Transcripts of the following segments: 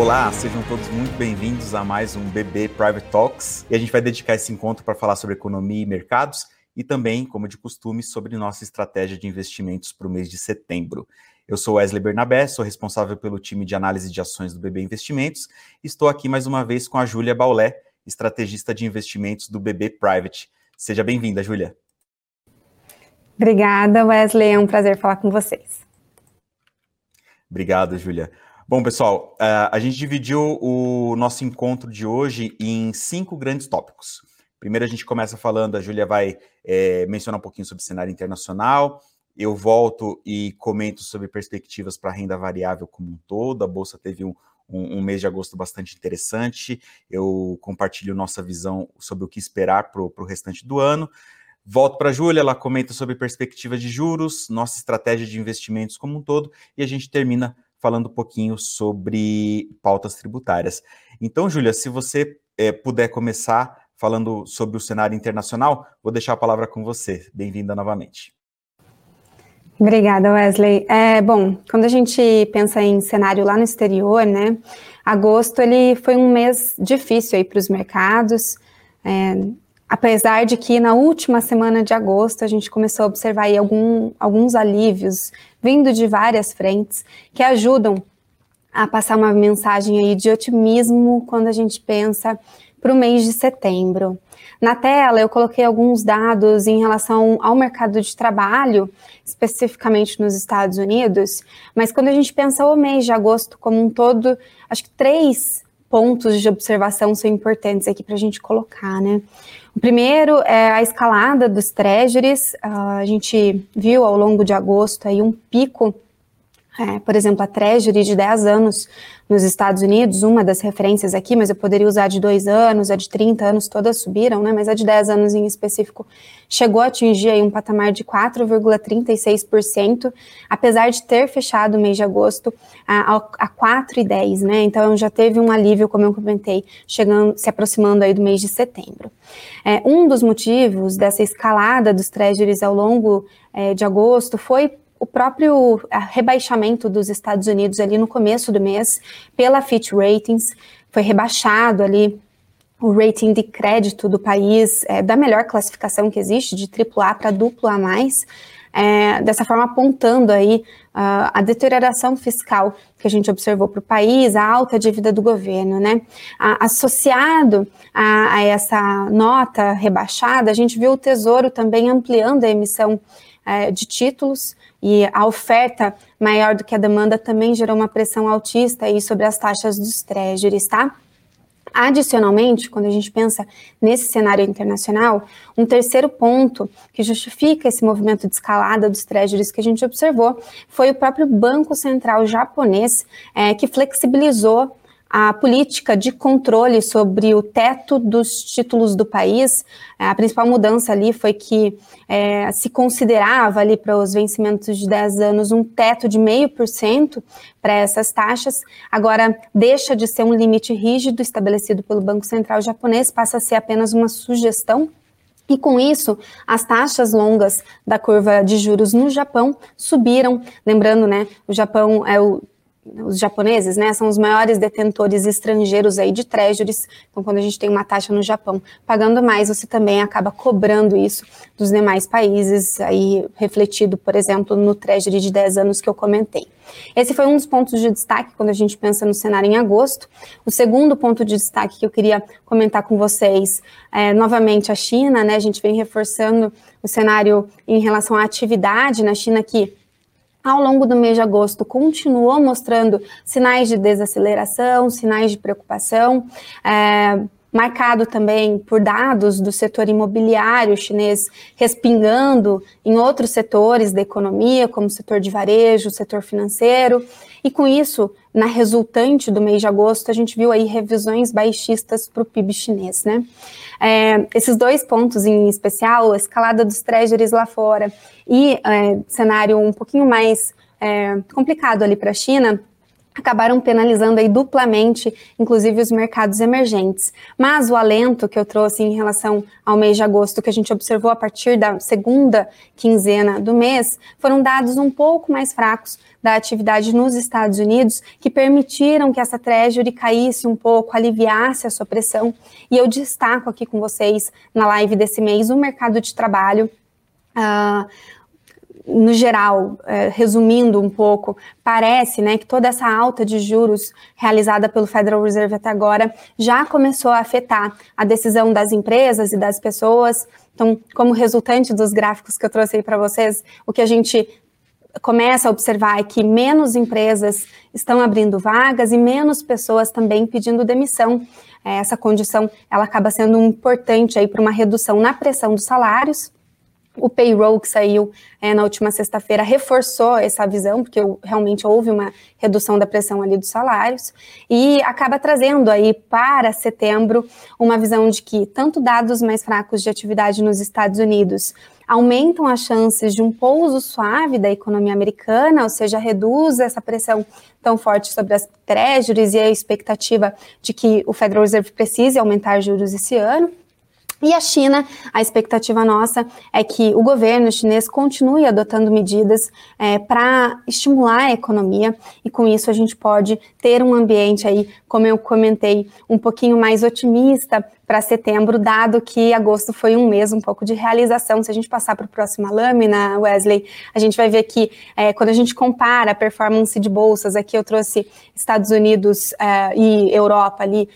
Olá, sejam todos muito bem-vindos a mais um BB Private Talks. E a gente vai dedicar esse encontro para falar sobre economia e mercados e também, como de costume, sobre nossa estratégia de investimentos para o mês de setembro. Eu sou Wesley Bernabé, sou responsável pelo time de análise de ações do BB Investimentos. Estou aqui mais uma vez com a Júlia Baulé, estrategista de investimentos do BB Private. Seja bem-vinda, Júlia. Obrigada, Wesley. É um prazer falar com vocês. Obrigado, Júlia. Bom, pessoal, uh, a gente dividiu o nosso encontro de hoje em cinco grandes tópicos. Primeiro, a gente começa falando, a Júlia vai é, mencionar um pouquinho sobre cenário internacional, eu volto e comento sobre perspectivas para renda variável como um todo. A Bolsa teve um, um, um, mês de agosto bastante interessante. Eu compartilho nossa visão sobre o que esperar para o restante do ano. Volto para a Júlia, ela comenta sobre perspectivas de juros, nossa estratégia de investimentos como um todo, e a gente termina falando um pouquinho sobre pautas tributárias. Então, Júlia, se você é, puder começar falando sobre o cenário internacional, vou deixar a palavra com você. Bem-vinda novamente. Obrigada, Wesley. É, bom, quando a gente pensa em cenário lá no exterior, né, agosto ele foi um mês difícil aí para os mercados, é, apesar de que na última semana de agosto a gente começou a observar aí algum, alguns alívios vindo de várias frentes que ajudam a passar uma mensagem aí de otimismo quando a gente pensa para o mês de setembro. Na tela, eu coloquei alguns dados em relação ao mercado de trabalho, especificamente nos Estados Unidos, mas quando a gente pensa o mês de agosto como um todo, acho que três pontos de observação são importantes aqui para a gente colocar, né? Primeiro é a escalada dos treasuries. Uh, a gente viu ao longo de agosto aí um pico, é, por exemplo, a treasury de 10 anos nos Estados Unidos, uma das referências aqui, mas eu poderia usar de dois anos, a de 30 anos, todas subiram, né? Mas a de 10 anos em específico chegou a atingir aí um patamar de 4,36%, apesar de ter fechado o mês de agosto a, a 4,10, né? Então já teve um alívio, como eu comentei, chegando, se aproximando aí do mês de setembro. É, um dos motivos dessa escalada dos treasuries ao longo é, de agosto foi o próprio rebaixamento dos Estados Unidos ali no começo do mês pela Fitch Ratings, foi rebaixado ali o rating de crédito do país é, da melhor classificação que existe, de AAA para duplo A+, é, dessa forma apontando aí uh, a deterioração fiscal que a gente observou para o país, a alta dívida do governo, né? A, associado a, a, essa nota rebaixada, a gente viu o Tesouro também ampliando a emissão é, de títulos, e a oferta maior do que a demanda também gerou uma pressão altista aí sobre as taxas dos treasuries, tá? Adicionalmente, quando a gente pensa nesse cenário internacional, um terceiro ponto que justifica esse movimento de escalada dos treasuries que a gente observou foi o próprio Banco Central japonês, é, que flexibilizou a política de controle sobre o teto dos títulos do país. É, a principal mudança ali foi que é, se considerava ali para os vencimentos de 10 anos um teto de meio por cento para essas taxas. Agora deixa de ser um limite rígido estabelecido pelo Banco Central japonês, passa a ser apenas uma sugestão e com isso, as taxas longas da curva de juros no Japão subiram. Lembrando, né, o Japão é o os japoneses, né, são os maiores detentores estrangeiros aí de treasuries. Então, quando a gente tem uma taxa no Japão pagando mais, você também acaba cobrando isso dos demais países, aí refletido, por exemplo, no treasury de 10 anos que eu comentei. Esse foi um dos pontos de destaque quando a gente pensa no cenário em agosto. O segundo ponto de destaque que eu queria comentar com vocês é, novamente, a China, né, a gente vem reforçando o cenário em relação à atividade na China que ao longo do mês de agosto, continuou mostrando sinais de desaceleração, sinais de preocupação, é, marcado também por dados do setor imobiliário chinês respingando em outros setores da economia, como o setor de varejo, o setor financeiro, e com isso, na resultante do mês de agosto, a gente viu aí revisões baixistas para o PIB chinês, né? É, esses dois pontos em especial, a escalada dos treasuries lá fora e é, cenário um pouquinho mais é, complicado ali para a China, acabaram penalizando aí duplamente, inclusive os mercados emergentes. Mas o alento que eu trouxe em relação ao mês de agosto, que a gente observou a partir da segunda quinzena do mês, foram dados um pouco mais fracos da atividade nos Estados Unidos, que permitiram que essa treasury caísse um pouco, aliviasse a sua pressão. E eu destaco aqui com vocês na live desse mês o mercado de trabalho. Uh, no geral, é, resumindo um pouco, parece né, que toda essa alta de juros realizada pelo Federal Reserve até agora já começou a afetar a decisão das empresas e das pessoas. Então, como resultante dos gráficos que eu trouxe aí para vocês, o que a gente começa a observar é que menos empresas estão abrindo vagas e menos pessoas também pedindo demissão. É, essa condição ela acaba sendo importante aí para uma redução na pressão dos salários o payroll que saiu é, na última sexta-feira reforçou essa visão, porque realmente houve uma redução da pressão ali dos salários, e acaba trazendo aí para setembro uma visão de que tanto dados mais fracos de atividade nos Estados Unidos aumentam as chances de um pouso suave da economia americana, ou seja, reduz essa pressão tão forte sobre as treasuries e a expectativa de que o Federal Reserve precise aumentar juros esse ano. E a China, a expectativa nossa é que o governo chinês continue adotando medidas é, para estimular a economia e com isso a gente pode ter um ambiente aí, como eu comentei, um pouquinho mais otimista para setembro, dado que agosto foi um mês um pouco de realização. Se a gente passar para a próxima lâmina, Wesley, a gente vai ver que é, quando a gente compara a performance de bolsas, aqui eu trouxe Estados Unidos é, e Europa ali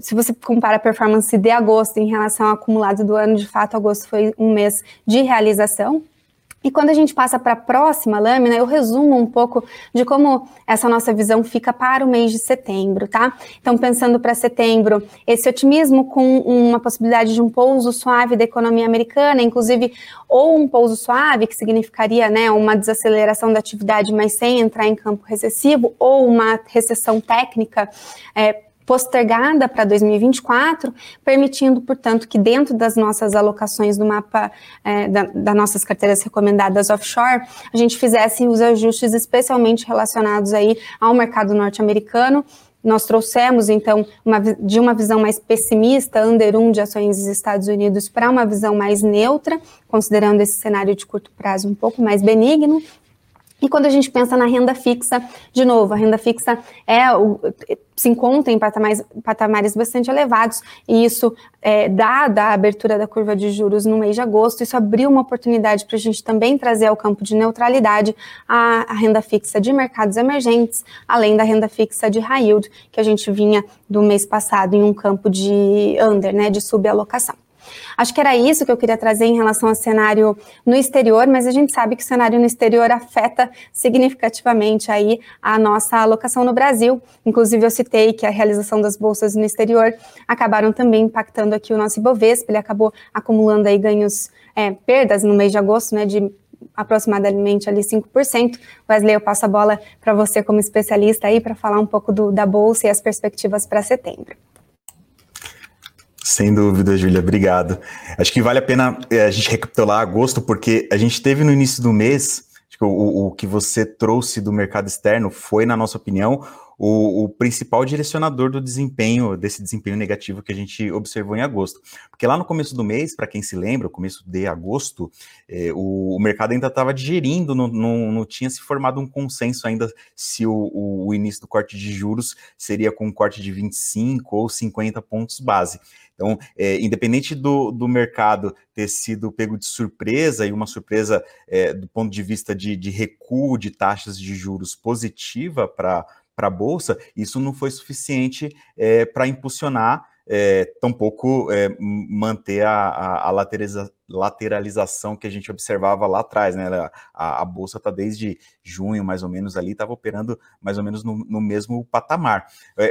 se você compara a performance de agosto em relação ao acumulado do ano, de fato, agosto foi um mês de realização. E quando a gente passa para a próxima lâmina, eu resumo um pouco de como essa nossa visão fica para o mês de setembro, tá? Então, pensando para setembro, esse otimismo com uma possibilidade de um pouso suave da economia americana, inclusive, ou um pouso suave, que significaria né, uma desaceleração da atividade, mas sem entrar em campo recessivo, ou uma recessão técnica. É, postergada para 2024, permitindo, portanto, que dentro das nossas alocações do mapa é, da, das nossas carteiras recomendadas offshore, a gente fizesse os ajustes especialmente relacionados aí ao mercado norte-americano. Nós trouxemos, então, uma, de uma visão mais pessimista, under 1 de ações dos Estados Unidos, para uma visão mais neutra, considerando esse cenário de curto prazo um pouco mais benigno, e quando a gente pensa na renda fixa, de novo, a renda fixa é o, se encontra em patamares, patamares bastante elevados, e isso, é, dada a abertura da curva de juros no mês de agosto, isso abriu uma oportunidade para a gente também trazer ao campo de neutralidade a, a, renda fixa de mercados emergentes, além da renda fixa de high yield, que a gente vinha do mês passado em um campo de under, né, de subalocação. Acho que era isso que eu queria trazer em relação ao cenário no exterior, mas a gente sabe que o cenário no exterior afeta significativamente aí a nossa alocação no Brasil. Inclusive, eu citei que a realização das bolsas no exterior acabaram também impactando aqui o nosso Ibovespa, ele acabou acumulando aí ganhos, é, perdas no mês de agosto, né, de aproximadamente ali 5%. Wesley, eu passo a bola para você como especialista aí para falar um pouco do, da bolsa e as perspectivas para setembro. Sem dúvida, Júlia, obrigado. Acho que vale a pena é, a gente recapitular agosto, porque a gente teve no início do mês, o, o que você trouxe do mercado externo foi, na nossa opinião, o, o, principal direcionador do desempenho, desse desempenho negativo que a gente observou em agosto. Porque lá no começo do mês, para quem se lembra, começo de agosto, eh, o, o, mercado ainda estava digerindo, não, não, não, tinha se formado um consenso ainda se o, o, início do corte de juros seria com um corte de 25 ou 50 pontos base. Então, é, independente do, do mercado ter sido pego de surpresa, e uma surpresa é, do ponto de vista de, de recuo de taxas de juros positiva para para a Bolsa, isso não foi suficiente é, para impulsionar, é, tampouco é, manter a, a, a lateraliza, lateralização que a gente observava lá atrás, né? A, a Bolsa está desde junho, mais ou menos, ali, estava operando mais ou menos no, no mesmo patamar.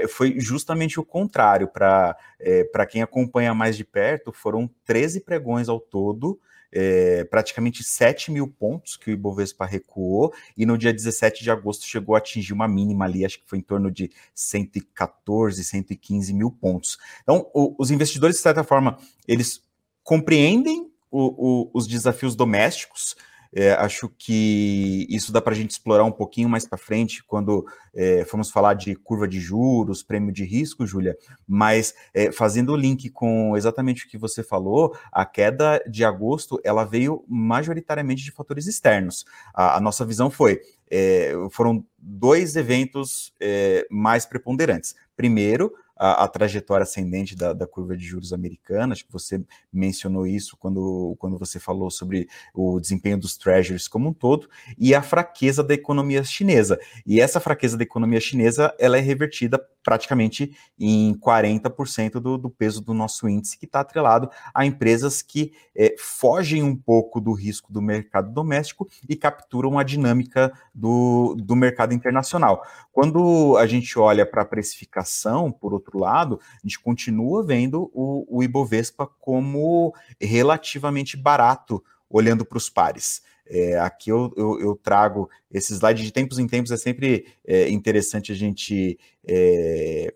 Foi justamente o contrário, para é, quem acompanha mais de perto, foram 13 pregões ao todo, é, praticamente 7 mil pontos que o Ibovespa recuou, e no dia 17 de agosto chegou a atingir uma mínima ali, acho que foi em torno de 114, 115 mil pontos. Então, o, os investidores, de certa forma, eles compreendem o, o, os desafios domésticos, É, acho que isso dá para a gente explorar um pouquinho mais para frente, quando é, formos falar de curva de juros, prêmio de risco, Júlia. Mas é, fazendo o link com exatamente o que você falou, a queda de agosto ela veio majoritariamente de fatores externos. A, a nossa visão foi é, foram dois eventos é, mais preponderantes. Primeiro, a, a trajetória ascendente da, da, curva de juros americana, acho que você mencionou isso quando, quando você falou sobre o desempenho dos treasuries como um todo, e a fraqueza da economia chinesa. E essa fraqueza da economia chinesa, ela é revertida praticamente em 40% do, do peso do nosso índice, que está atrelado a empresas que é, fogem um pouco do risco do mercado doméstico e capturam a dinâmica do, do mercado internacional. Quando a gente olha para a precificação, por outro lado, a gente continua vendo o, o Ibovespa como relativamente barato, olhando para os pares. É, aqui eu, eu, eu, trago esse slide de tempos em tempos, é sempre é, interessante a gente é,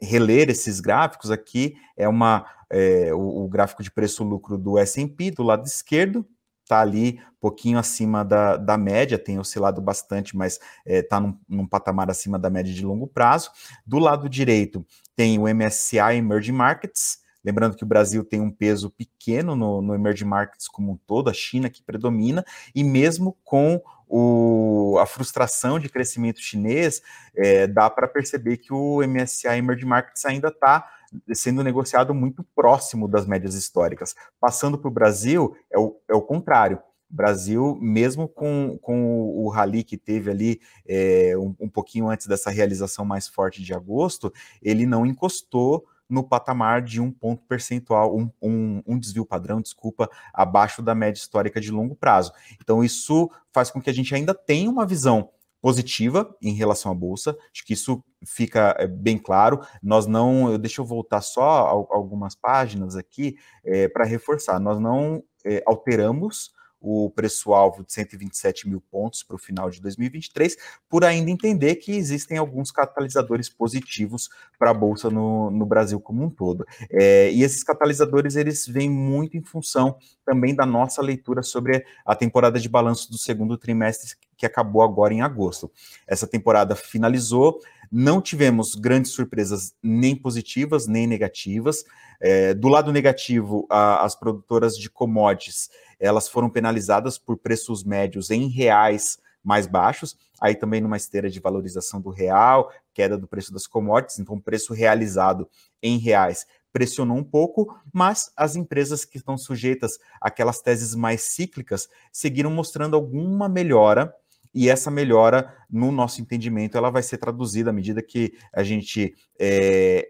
reler esses gráficos. Aqui é uma é, o, o, gráfico de preço-lucro do S&P do lado esquerdo, está ali um pouquinho acima da, da média, tem oscilado bastante, mas está é, num, num, patamar acima da média de longo prazo. Do lado direito tem o MSCI Emerging Markets, Lembrando que o Brasil tem um peso pequeno no, no emerging markets como um todo, a China que predomina, e mesmo com o, a frustração de crescimento chinês, é, dá para perceber que o MSCI Emerging Markets ainda está sendo negociado muito próximo das médias históricas. Passando para o Brasil, é o, é o contrário. Brasil, mesmo com, com o rally que teve ali é, um, um pouquinho antes dessa realização mais forte de agosto, ele não encostou no patamar de um ponto percentual, um, um, um, desvio padrão, desculpa, abaixo da média histórica de longo prazo. Então, isso faz com que a gente ainda tenha uma visão positiva em relação à bolsa. Acho que isso fica é, bem claro. Nós não, deixa eu voltar só algumas páginas aqui é, para reforçar. Nós não é, alteramos o preço-alvo de 127 mil pontos para o final de 2023, por ainda entender que existem alguns catalisadores positivos para a Bolsa no, no, Brasil como um todo. É, e esses catalisadores, eles vêm muito em função também da nossa leitura sobre a temporada de balanço do segundo trimestre, que acabou agora em agosto. Essa temporada finalizou, não tivemos grandes surpresas nem positivas, nem negativas. É, do lado negativo, a, as produtoras de commodities elas foram penalizadas por preços médios em reais mais baixos, aí também numa esteira de valorização do real, queda do preço das commodities, então preço realizado em reais pressionou um pouco, mas as empresas que estão sujeitas àquelas teses mais cíclicas seguiram mostrando alguma melhora, e essa melhora, no nosso entendimento, ela vai ser traduzida à medida que a gente é,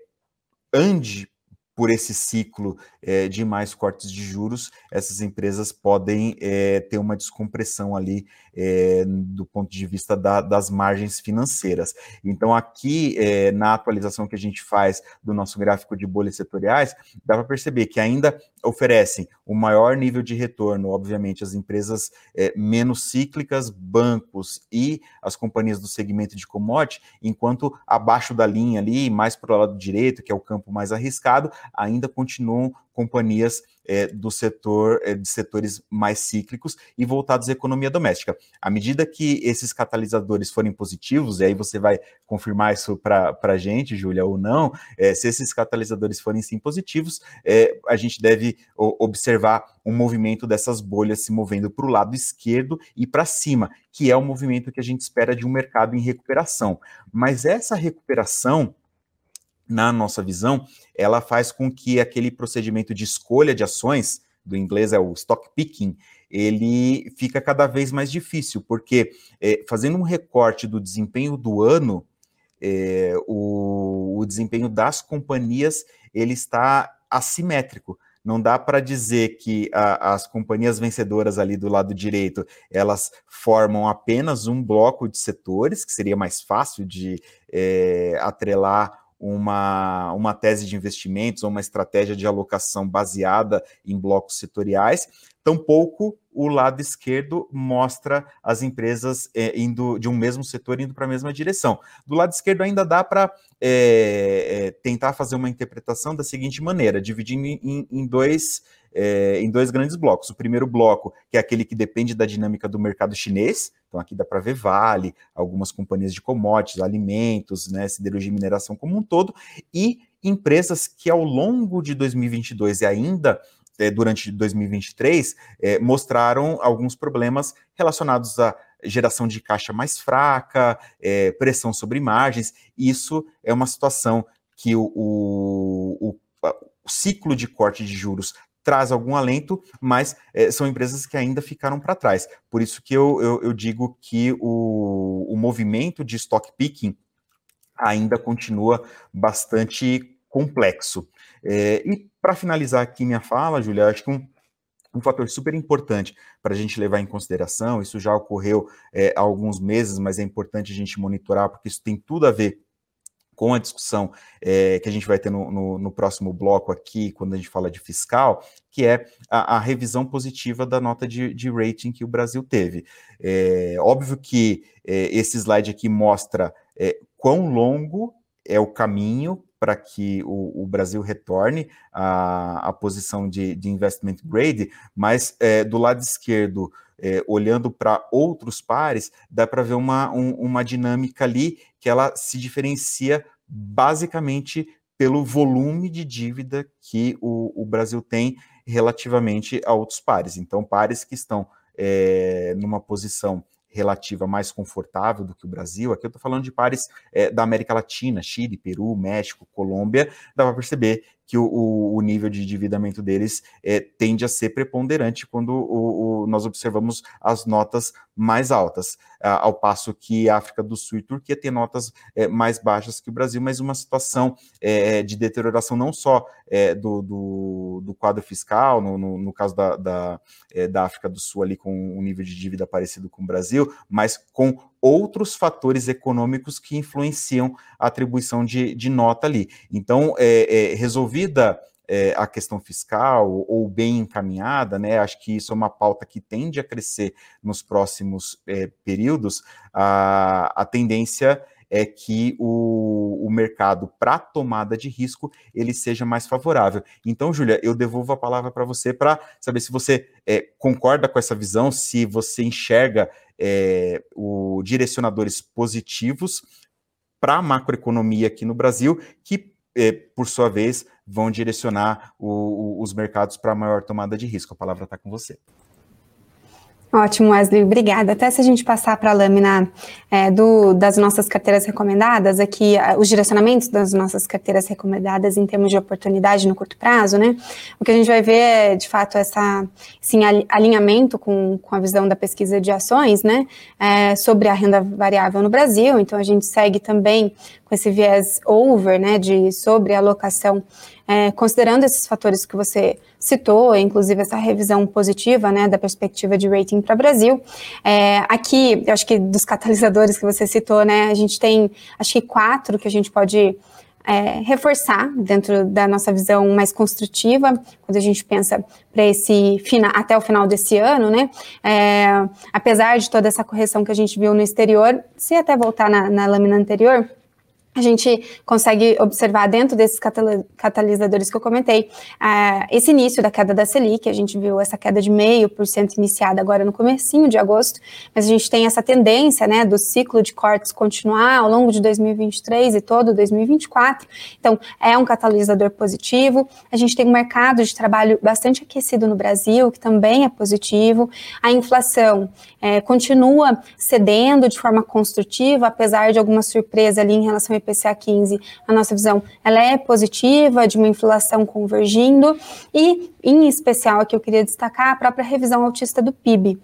ande por esse ciclo é, de mais cortes de juros, essas empresas podem é, ter uma descompressão ali é, do ponto de vista da, das margens financeiras. Então, aqui na atualização que a gente faz do nosso gráfico de bolhas setoriais, dá para perceber que ainda oferecem o maior nível de retorno, obviamente, as empresas menos cíclicas, bancos e as companhias do segmento de commodity, enquanto abaixo da linha ali, mais para o lado direito, que é o campo mais arriscado, ainda continuam companhias é, do setor, é, de setores mais cíclicos e voltados à economia doméstica. À medida que esses catalisadores forem positivos, e aí você vai confirmar isso para a gente, Júlia, ou não, é, se esses catalisadores forem sim positivos, é, a gente deve observar um movimento dessas bolhas se movendo para o lado esquerdo e para cima, que é o movimento que a gente espera de um mercado em recuperação. Mas essa recuperação na nossa visão, ela faz com que aquele procedimento de escolha de ações, do inglês é o stock picking, ele fica cada vez mais difícil, porque é, fazendo um recorte do desempenho do ano, é, o, o, desempenho das companhias ele está assimétrico. Não dá para dizer que a, as companhias vencedoras ali do lado direito elas formam apenas um bloco de setores, que seria mais fácil de é, atrelar uma, uma tese de investimentos ou uma estratégia de alocação baseada em blocos setoriais, tampouco o lado esquerdo mostra as empresas é, indo de um mesmo setor indo para a mesma direção. Do lado esquerdo ainda dá para é, é, tentar fazer uma interpretação da seguinte maneira, dividindo em, em dois é, em dois grandes blocos. O primeiro bloco, que é aquele que depende da dinâmica do mercado chinês, então aqui dá para ver Vale, algumas companhias de commodities, alimentos, né, siderurgia e mineração como um todo, e empresas que ao longo de 2022 e ainda é, durante 2023 é, mostraram alguns problemas relacionados à geração de caixa mais fraca, é, pressão sobre margens. Isso é uma situação que o, o, o, o ciclo de corte de juros traz algum alento, mas é, são empresas que ainda ficaram para trás. Por isso que eu, eu, eu digo que o, o movimento de stock picking ainda continua bastante complexo. É, e para finalizar aqui minha fala, Julia, acho que um, um fator super importante para a gente levar em consideração, isso já ocorreu é, há alguns meses, mas é importante a gente monitorar, porque isso tem tudo a ver com a discussão é, que a gente vai ter no, no, no, próximo bloco aqui, quando a gente fala de fiscal, que é a, a revisão positiva da nota de, de, rating que o Brasil teve. É, óbvio que é, esse slide aqui mostra é, quão longo é o caminho para que o, o, Brasil retorne à, à posição de, de, investment grade, mas é, do lado esquerdo, é, olhando para outros pares, dá para ver uma, um, uma dinâmica ali que ela se diferencia basicamente pelo volume de dívida que o, o Brasil tem relativamente a outros pares. Então, pares que estão é, numa posição relativa mais confortável do que o Brasil, aqui eu estou falando de pares é, da América Latina, Chile, Peru, México, Colômbia, dá para perceber que o, o, nível de endividamento deles é, tende a ser preponderante quando o, o, nós observamos as notas mais altas, ao passo que a África do Sul e Turquia têm notas é, mais baixas que o Brasil, mas uma situação é, de deterioração não só é, do, do, do, quadro fiscal, no, no, no caso da, da, é, da África do Sul ali com um nível de dívida parecido com o Brasil, mas com outros fatores econômicos que influenciam a atribuição de, de nota ali. Então, é, é resolvida é, a questão fiscal ou bem encaminhada, né? Acho que isso é uma pauta que tende a crescer nos próximos é, períodos. A, a tendência é que o, o mercado para tomada de risco ele seja mais favorável. Então, Júlia, eu devolvo a palavra para você para saber se você é, concorda com essa visão, se você enxerga é, o direcionadores positivos para a macroeconomia aqui no Brasil, que, é, por sua vez, vão direcionar o, o, os mercados para maior tomada de risco. A palavra está com você. Ótimo, Wesley, obrigada. Até se a gente passar para a lâmina é, do, das nossas carteiras recomendadas, aqui os direcionamentos das nossas carteiras recomendadas em termos de oportunidade no curto prazo, né? O que a gente vai ver é, de fato, essa, sim, alinhamento com, com a visão da pesquisa de ações, né? É, sobre a renda variável no Brasil. Então, a gente segue também com esse viés over, né? De sobre alocação é, considerando esses fatores que você citou, inclusive essa revisão positiva, né, da perspectiva de rating para o Brasil, é, aqui, eu acho que dos catalisadores que você citou, né, a gente tem, acho que quatro que a gente pode é, reforçar dentro da nossa visão mais construtiva, quando a gente pensa para esse até o final desse ano, né? É, apesar de toda essa correção que a gente viu no exterior, se até voltar na, na lâmina anterior, a gente consegue observar dentro desses catalisadores que eu comentei, uh, esse início da queda da Selic, a gente viu essa queda de meio por cento iniciada agora no comecinho de agosto, mas a gente tem essa tendência, né, do ciclo de cortes continuar ao longo de 2023 e todo 2024, então é um catalisador positivo, a gente tem um mercado de trabalho bastante aquecido no Brasil, que também é positivo, a inflação é, continua cedendo de forma construtiva, apesar de alguma surpresa ali em relação ao IPCA 15, a nossa visão ela é positiva, de uma inflação convergindo, e em especial aqui eu queria destacar a própria revisão autista do PIB.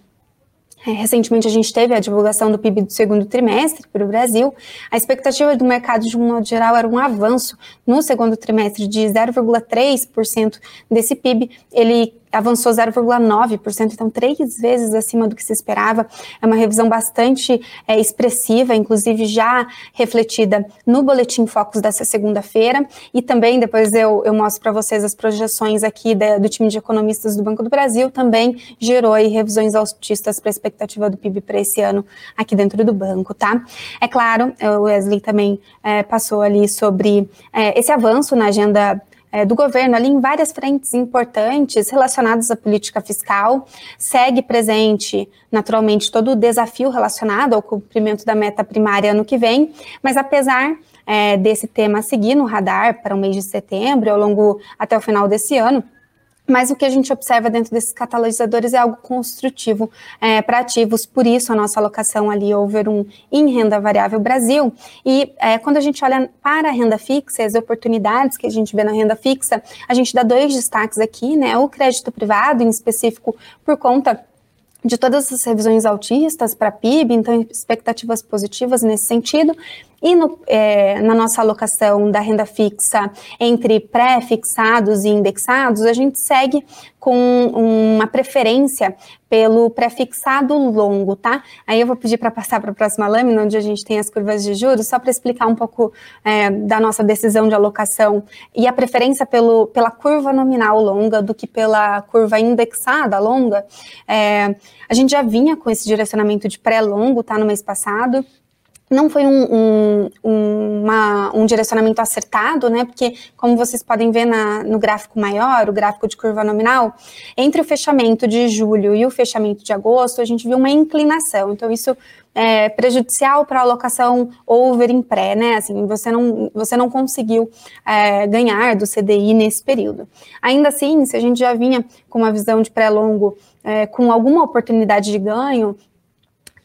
É, recentemente a gente teve a divulgação do PIB do segundo trimestre para o Brasil. A expectativa do mercado, de um modo geral, era um avanço no segundo trimestre de 0,3% desse PIB. Ele avançou 0,9%, então três vezes acima do que se esperava. É uma revisão bastante é, expressiva, inclusive já refletida no Boletim Focus dessa segunda-feira. E também, depois eu, eu mostro para vocês as projeções aqui da, do time de economistas do Banco do Brasil, também gerou aí, revisões altistas para a expectativa do PIB para esse ano aqui dentro do banco, tá? É claro, o Wesley também é, passou ali sobre é, esse avanço na agenda é, do governo ali em várias frentes importantes relacionadas à política fiscal. Segue presente, naturalmente, todo o desafio relacionado ao cumprimento da meta primária ano que vem, mas apesar é, desse tema seguir no radar para o mês de setembro, ao longo até o final desse ano, mas o que a gente observa dentro desses catalisadores é algo construtivo é, para ativos, por isso a nossa alocação ali over um em renda variável Brasil. E é, quando a gente olha para a renda fixa, as oportunidades que a gente vê na renda fixa, a gente dá dois destaques aqui, né? O crédito privado, em específico, por conta de todas as revisões altistas para PIB, então expectativas positivas nesse sentido, e no, é, na nossa alocação da renda fixa entre pré-fixados e indexados, a gente segue com uma preferência pelo pré-fixado longo, tá? Aí eu vou pedir para passar para a próxima lâmina, onde a gente tem as curvas de juros, só para explicar um pouco é, da nossa decisão de alocação e a preferência pelo, pela curva nominal longa do que pela curva indexada longa. É, a gente já vinha com esse direcionamento de pré-longo, tá? No mês passado não foi um, um, uma, um, direcionamento acertado, né? Porque, como vocês podem ver na, no gráfico maior, o gráfico de curva nominal, entre o fechamento de julho e o fechamento de agosto, a gente viu uma inclinação. Então, isso é prejudicial para a alocação over em pré, né? Assim, você não, você não conseguiu é, ganhar do CDI nesse período. Ainda assim, se a gente já vinha com uma visão de pré-longo é, com alguma oportunidade de ganho,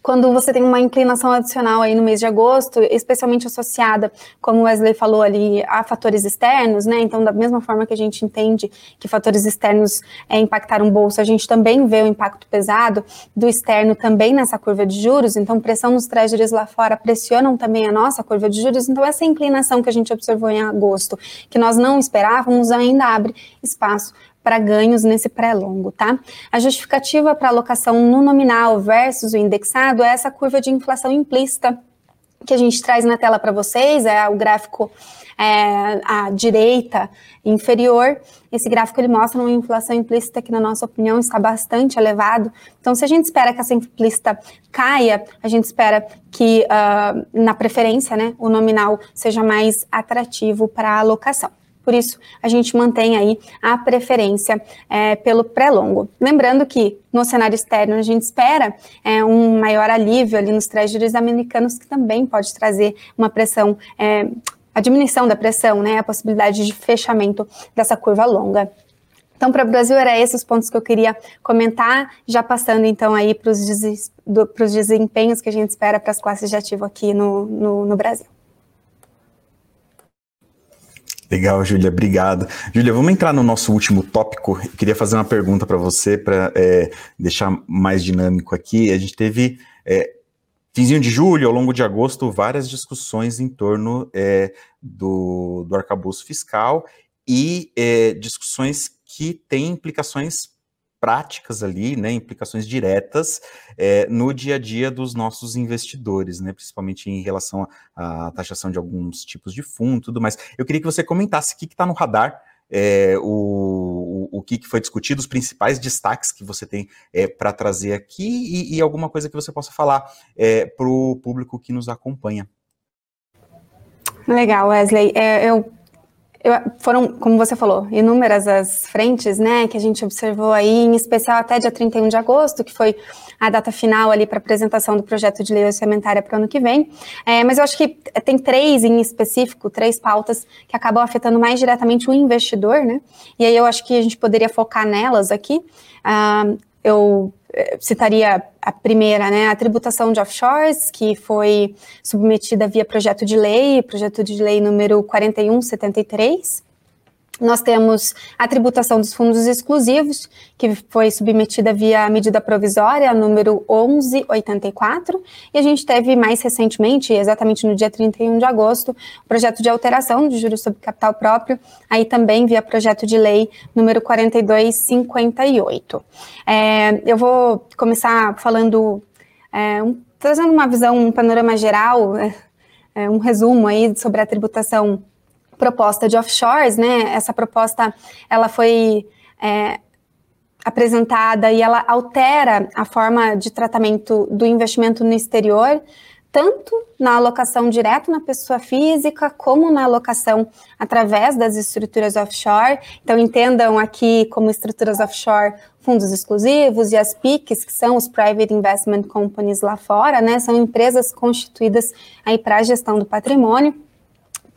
quando você tem uma inclinação adicional aí no mês de agosto, especialmente associada, como o Wesley falou ali, a fatores externos, né? Então, da mesma forma que a gente entende que fatores externos é, impactaram bolso, a gente também vê o impacto pesado do externo também nessa curva de juros. Então, pressão nos treasuries lá fora pressionam também a nossa curva de juros. Então, essa inclinação que a gente observou em agosto, que nós não esperávamos, ainda abre espaço para ganhos nesse pré-longo, tá? A justificativa para alocação no nominal versus o indexado é essa curva de inflação implícita que a gente traz na tela para vocês, é o gráfico é, à direita inferior. Esse gráfico ele mostra uma inflação implícita que, na nossa opinião, está bastante elevado. Então, se a gente espera que essa implícita caia, a gente espera que, uh, na preferência, né, o nominal seja mais atrativo para a alocação. Por isso, a gente mantém aí a preferência é, pelo pré-longo. Lembrando que no cenário externo a gente espera é, um maior alívio ali nos treasuries americanos, que também pode trazer uma pressão, é, a diminuição da pressão, né, a possibilidade de fechamento dessa curva longa. Então, para o Brasil, era esses os pontos que eu queria comentar, já passando então aí para os des desempenhos que a gente espera para as classes de ativo aqui no, no, no Brasil. Legal, Júlia, obrigado. Júlia, vamos entrar no nosso último tópico. Eu queria fazer uma pergunta para você para é, deixar mais dinâmico aqui. A gente teve, é, finzinho de julho, ao longo de agosto, várias discussões em torno é, do, do arcabouço fiscal e é, discussões que têm implicações práticas ali, né, implicações diretas é, no dia a dia dos nossos investidores, né, principalmente em relação à taxação de alguns tipos de fundo, tudo mais. Eu queria que você comentasse o que está no radar, é, o, o, o que, foi discutido, os principais destaques que você tem é, para trazer aqui e, e, alguma coisa que você possa falar para o público que nos acompanha. Legal, Wesley. É, eu eu, foram, como você falou, inúmeras as frentes, né, que a gente observou aí, em especial até dia 31 de agosto, que foi a data final ali para apresentação do projeto de lei orçamentária para o ano que vem. É, mas eu acho que tem três em específico, três pautas que acabam afetando mais diretamente o investidor, né, e aí eu acho que a gente poderia focar nelas aqui. Ah, eu eh, citaria a primeira, né, a tributação de offshores, que foi submetida via projeto de lei, projeto de lei número 4173. Nós temos a tributação dos fundos exclusivos, que foi submetida via medida provisória número 1184, e a gente teve mais recentemente, exatamente no dia 31 de agosto, o projeto de alteração de juros sobre capital próprio, aí também via projeto de lei número 4258. É, eu vou começar falando, é, um, trazendo uma visão, um panorama geral, é, é um resumo aí sobre a tributação proposta de offshores, né? Essa proposta ela foi é, apresentada e ela altera a forma de tratamento do investimento no exterior, tanto na alocação direto na pessoa física, como na alocação através das estruturas offshore. Então, entendam aqui como estruturas offshore fundos exclusivos e as PICs, que são os Private Investment Companies lá fora, né? São empresas constituídas aí para a gestão do patrimônio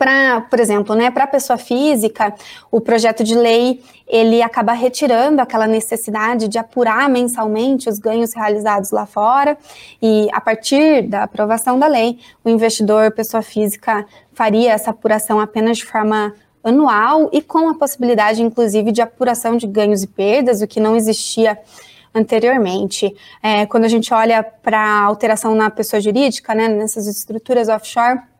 para, por exemplo, né, para a pessoa física, o projeto de lei ele acaba retirando aquela necessidade de apurar mensalmente os ganhos realizados lá fora e a partir da aprovação da lei, o investidor, pessoa física, faria essa apuração apenas de forma anual e com a possibilidade, inclusive, de apuração de ganhos e perdas, o que não existia anteriormente. É, quando a gente olha para a alteração na pessoa jurídica, né, nessas estruturas offshore,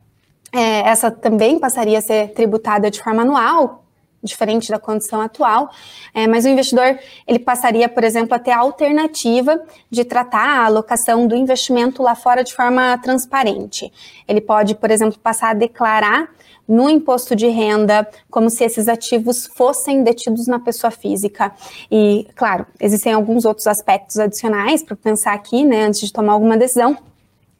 é, essa também passaria a ser tributada de forma anual, diferente da condição atual, é, mas o investidor ele passaria, por exemplo, a ter a alternativa de tratar a alocação do investimento lá fora de forma transparente. Ele pode, por exemplo, passar a declarar no imposto de renda como se esses ativos fossem detidos na pessoa física. E, claro, existem alguns outros aspectos adicionais para pensar aqui, né, antes de tomar alguma decisão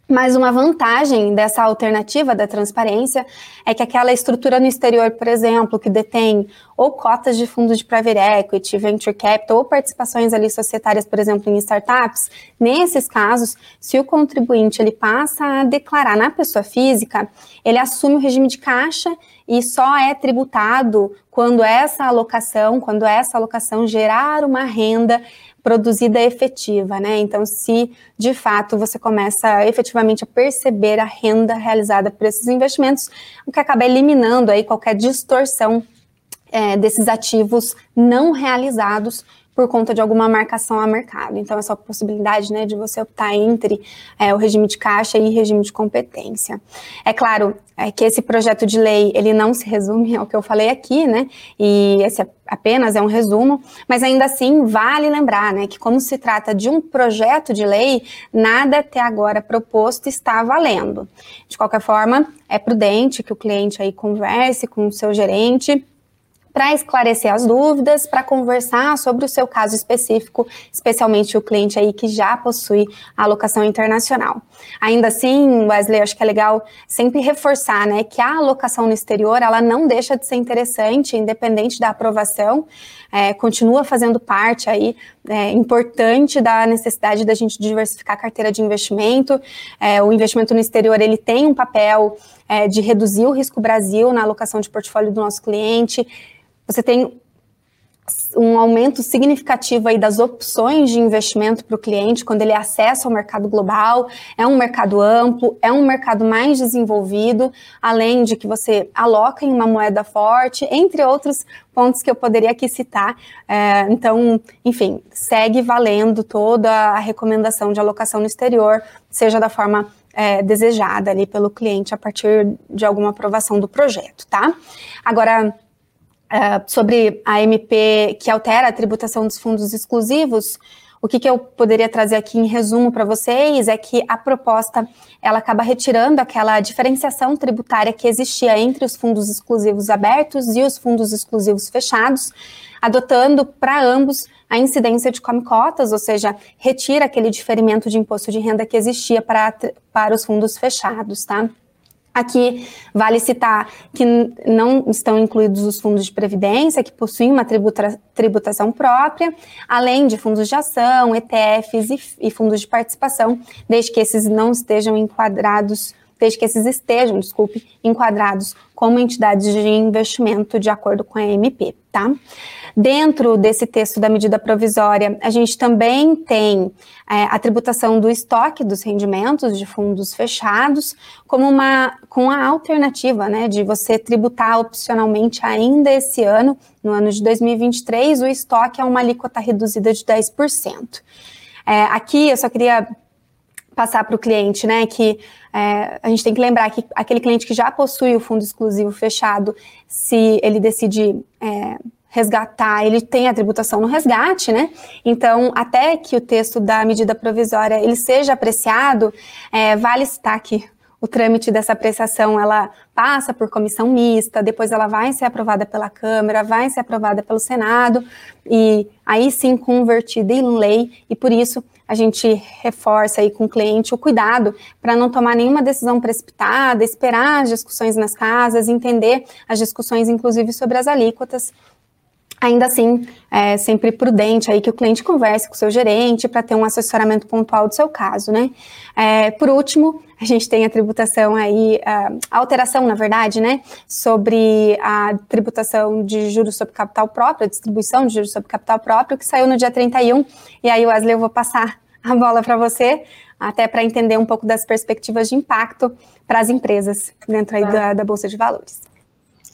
mas uma vantagem dessa alternativa da transparência é que aquela estrutura no exterior, por exemplo, que detém ou cotas de fundos de private equity, venture capital ou participações ali societárias, por exemplo, em startups, nesses casos, se o contribuinte ele passa a declarar na pessoa física, ele assume o regime de caixa e só é tributado quando essa alocação, quando essa alocação gerar uma renda produzida efetiva, né? Então, se de fato você começa efetivamente a perceber a renda realizada por esses investimentos, o que acaba eliminando aí qualquer distorção é, desses ativos não realizados por conta de alguma marcação a mercado. Então, essa possibilidade né, de você optar entre é, o regime de caixa e regime de competência. É claro é, que esse projeto de lei ele não se resume ao que eu falei aqui, né? E esse apenas é um resumo, mas ainda assim vale lembrar né, que, como se trata de um projeto de lei, nada até agora proposto está valendo. De qualquer forma, é prudente que o cliente aí converse com o seu gerente para esclarecer as dúvidas, para conversar sobre o seu caso específico, especialmente o cliente aí que já possui a alocação internacional. Ainda assim, Wesley, acho que é legal sempre reforçar, né, que a alocação no exterior, ela não deixa de ser interessante, independente da aprovação, é, continua fazendo parte aí é, importante da necessidade da gente diversificar a carteira de investimento. É, o investimento no exterior ele tem um papel é, de reduzir o risco Brasil na alocação de portfólio do nosso cliente, você tem um aumento significativo aí das opções de investimento para o cliente quando ele acessa o mercado global, é um mercado amplo, é um mercado mais desenvolvido, além de que você aloca em uma moeda forte, entre outros pontos que eu poderia aqui citar. É, então, enfim, segue valendo toda a recomendação de alocação no exterior, seja da forma é, desejada ali pelo cliente a partir de alguma aprovação do projeto, tá? Agora, uh, sobre a MP que altera a tributação dos fundos exclusivos, o que, que eu poderia trazer aqui em resumo para vocês é que a proposta ela acaba retirando aquela diferenciação tributária que existia entre os fundos exclusivos abertos e os fundos exclusivos fechados, adotando para ambos a incidência de come-cotas, ou seja, retira aquele diferimento de imposto de renda que existia para, para os fundos fechados, tá? Aqui vale citar que não estão incluídos os fundos de previdência, que possuem uma tributa, tributação própria, além de fundos de ação, ETFs e, e fundos de participação, desde que esses não estejam enquadrados, desde que esses estejam, desculpe, enquadrados como entidades de investimento de acordo com a MP, tá? Dentro desse texto da medida provisória, a gente também tem é, a tributação do estoque dos rendimentos de fundos fechados, como uma com a alternativa, né, de você tributar opcionalmente ainda esse ano, no ano de 2023, o estoque é uma alíquota reduzida de 10%. É, aqui eu só queria passar para o cliente, né, que é, a gente tem que lembrar que aquele cliente que já possui o fundo exclusivo fechado, se ele decide é, resgatar, ele tem a tributação no resgate, né? Então, até que o texto da medida provisória ele seja apreciado, é, vale citar que o trâmite dessa apreciação ela passa por comissão mista, depois ela vai ser aprovada pela Câmara, vai ser aprovada pelo Senado e aí sim convertida em lei e por isso a gente reforça aí com o cliente o cuidado para não tomar nenhuma decisão precipitada, esperar as discussões nas casas, entender as discussões, inclusive, sobre as alíquotas. Ainda assim, é sempre prudente aí que o cliente converse com o seu gerente para ter um assessoramento pontual do seu caso, né? É, por último, a gente tem a tributação aí, a alteração, na verdade, né, sobre a tributação de juros sobre capital próprio, a distribuição de juros sobre capital próprio, que saiu no dia 31. E aí, Wesley, eu vou passar a bola para você, até para entender um pouco das perspectivas de impacto para as empresas dentro aí da, da Bolsa de Valores.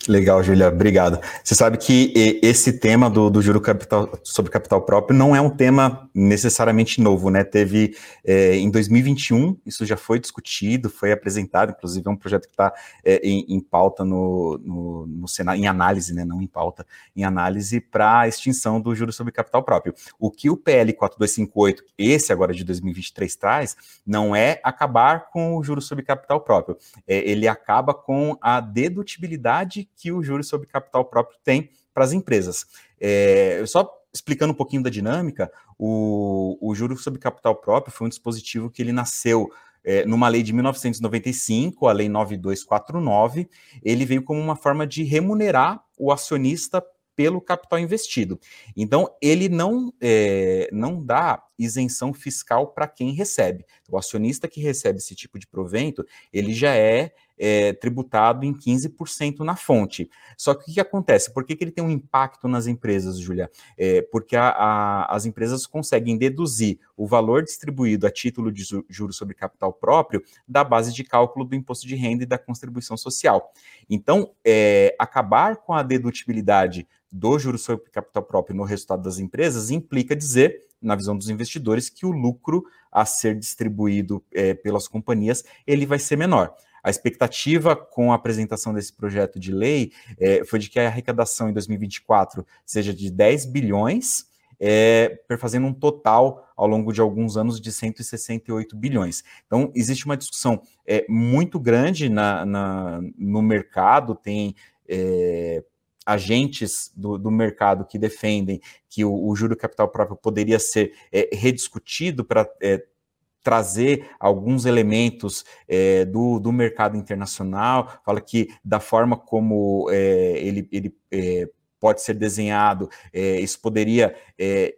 Legal, Julia, obrigado. Você sabe que esse tema do, do juro capital, sobre capital próprio não é um tema necessariamente novo, né? Teve é, em 2021, isso já foi discutido, foi apresentado, inclusive é um projeto que está é, em, em, pauta no, no, no Senado, em análise, né? Não em pauta, em análise para a extinção do juro sobre capital próprio. O que o PL 4258, esse agora de 2023, traz, não é acabar com o juro sobre capital próprio, é, ele acaba com a dedutibilidade que o juros sobre capital próprio tem para as empresas. É, só explicando um pouquinho da dinâmica, o, o juro sobre capital próprio foi um dispositivo que ele nasceu é, numa lei de 1995, a lei 9249, ele veio como uma forma de remunerar o acionista pelo capital investido. Então, ele não, é, não dá isenção fiscal para quem recebe. O acionista que recebe esse tipo de provento, ele já é é, tributado em 15% na fonte. Só que o que acontece? Por que, que ele tem um impacto nas empresas, Julia? É, porque a, a, as empresas conseguem deduzir o valor distribuído a título de juros sobre capital próprio da base de cálculo do imposto de renda e da contribuição social. Então, é, acabar com a dedutibilidade do juros sobre capital próprio no resultado das empresas implica dizer, na visão dos investidores, que o lucro a ser distribuído é, pelas companhias ele vai ser menor. A expectativa com a apresentação desse projeto de lei é, foi de que a arrecadação em 2024 seja de 10 bilhões, é, fazendo um total ao longo de alguns anos de 168 bilhões. Então, existe uma discussão é, muito grande na, na, no mercado, tem é, agentes do, do, mercado que defendem que o, o juro capital próprio poderia ser é, rediscutido para é, trazer alguns elementos é, do, do mercado internacional, fala que da forma como é, ele, ele é, pode ser desenhado, é, isso poderia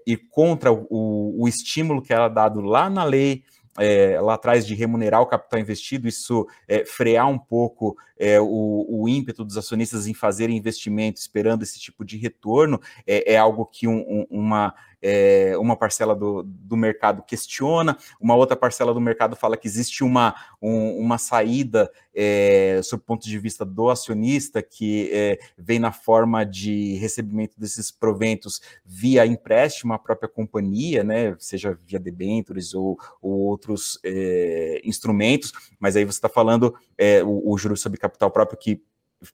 ir contra o, o estímulo que era dado lá na lei é, lá atrás de remunerar o capital investido, isso é, frear um pouco é, o, o, ímpeto dos acionistas em fazer investimento esperando esse tipo de retorno, é, é algo que um, um, uma é, uma parcela do, do mercado questiona, uma outra parcela do mercado fala que existe uma, um, uma saída é, sob o ponto de vista do acionista, que é, vem na forma de recebimento desses proventos via empréstimo à própria companhia, né, seja via debêntures ou, ou outros é, instrumentos, mas aí você está falando é, o, o juros sobre capital próprio que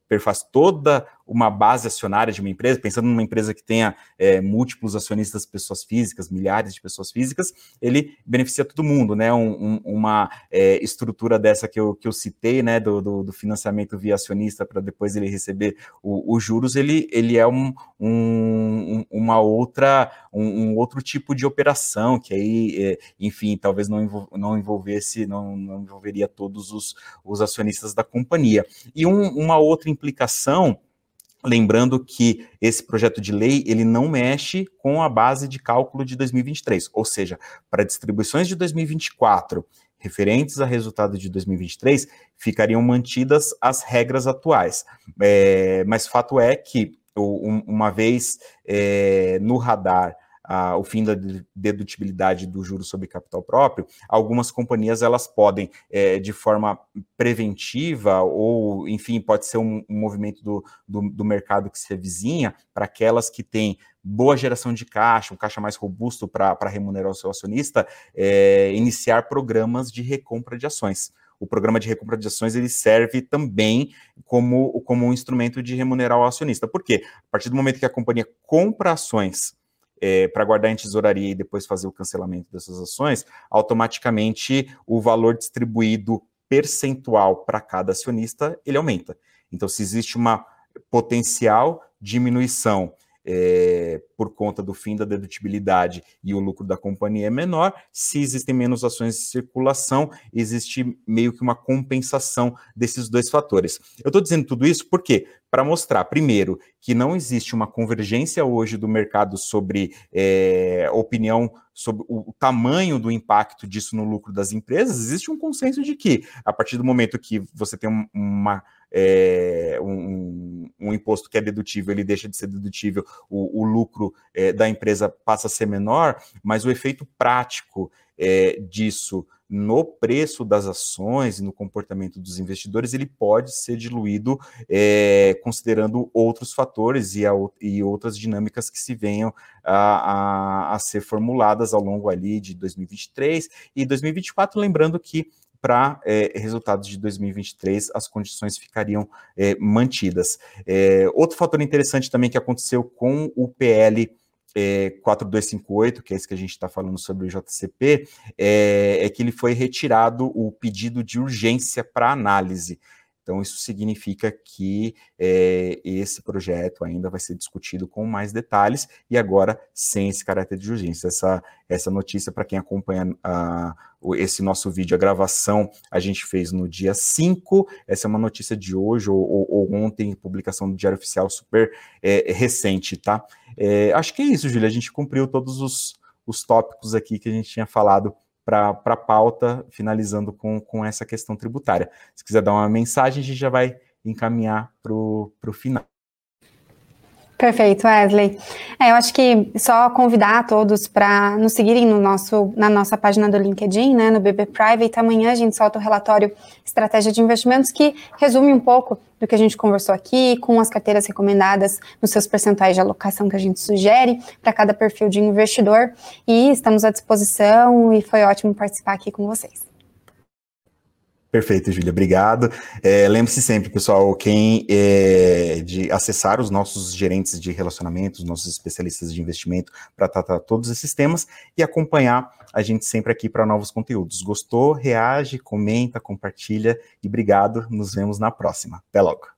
perfaz toda uma base acionária de uma empresa, pensando numa empresa que tenha é, múltiplos acionistas pessoas físicas, milhares de pessoas físicas, ele beneficia todo mundo, né? Um, um, uma é, estrutura dessa que eu, que eu citei, né? Do, do, do financiamento via acionista para depois ele receber os juros, ele, ele é um, um uma outra, um, outro tipo de operação que aí, é, enfim, talvez não, não envolvesse, não, não envolveria todos os, os acionistas da companhia. E uma outra implicação Lembrando que esse projeto de lei ele não mexe com a base de cálculo de 2023, ou seja, para distribuições de 2024 referentes a resultado de 2023 ficariam mantidas as regras atuais. É, mas fato é que uma vez é, no radar o fim da dedutibilidade do juro sobre capital próprio, algumas companhias elas podem, é, de forma preventiva, ou, enfim, pode ser um, um movimento do, do, do, mercado que se avizinha, para aquelas que têm boa geração de caixa, um caixa mais robusto para remunerar o seu acionista, é, iniciar programas de recompra de ações o programa de recompra de ações ele serve também como, como um instrumento de remunerar o acionista. Por quê? A partir do momento que a companhia compra ações é, para guardar em tesouraria e depois fazer o cancelamento dessas ações, automaticamente o valor distribuído percentual para cada acionista ele aumenta. Então, se existe uma potencial diminuição é, por conta do fim da dedutibilidade e o lucro da companhia é menor. Se existem menos ações de circulação, existe meio que uma compensação desses dois fatores. Eu estou dizendo tudo isso porque para mostrar, primeiro, que não existe uma convergência hoje do mercado sobre é, opinião sobre o, o, tamanho do impacto disso no lucro das empresas, existe um consenso de que, a partir do momento que você tem uma é, um, um, imposto que é dedutível, ele deixa de ser dedutível, o, o lucro é, da empresa passa a ser menor, mas o efeito prático é, disso no preço das ações e no comportamento dos investidores, ele pode ser diluído é, considerando outros fatores e, a, e, outras dinâmicas que se venham a, a, a ser formuladas ao longo ali de 2023 e 2024, lembrando que para é, resultados de 2023 as condições ficariam é, mantidas. É, outro fator interessante também que aconteceu com o PL é, 4258, que é esse que a gente está falando sobre o JCP, é, que ele foi retirado o pedido de urgência para análise. Então, isso significa que é, esse projeto ainda vai ser discutido com mais detalhes e agora sem esse caráter de urgência. Essa, essa notícia, para quem acompanha a, esse nosso vídeo, a gravação a gente fez no dia 5. Essa é uma notícia de hoje ou, ou, ou ontem, publicação do Diário Oficial super é, recente, tá? É, acho que é isso, Júlia. A gente cumpriu todos os, os tópicos aqui que a gente tinha falado para a pauta, finalizando com, com essa questão tributária. Se quiser dar uma mensagem, a gente já vai encaminhar para o final. Perfeito, Wesley. É, eu acho que só convidar todos para nos seguirem no nosso, na nossa página do LinkedIn, né, no BB Private. Amanhã a gente solta o relatório Estratégia de Investimentos, que resume um pouco do que a gente conversou aqui, com as carteiras recomendadas nos seus percentuais de alocação que a gente sugere para cada perfil de investidor. E estamos à disposição e foi ótimo participar aqui com vocês. Perfeito, Júlia, obrigado. É, Lembre-se sempre, pessoal, quem é, de acessar os nossos gerentes de relacionamento, os nossos especialistas de investimento para tratar todos esses temas e acompanhar a gente sempre aqui para novos conteúdos. Gostou? Reage, comenta, compartilha e obrigado. Nos vemos na próxima. Até logo.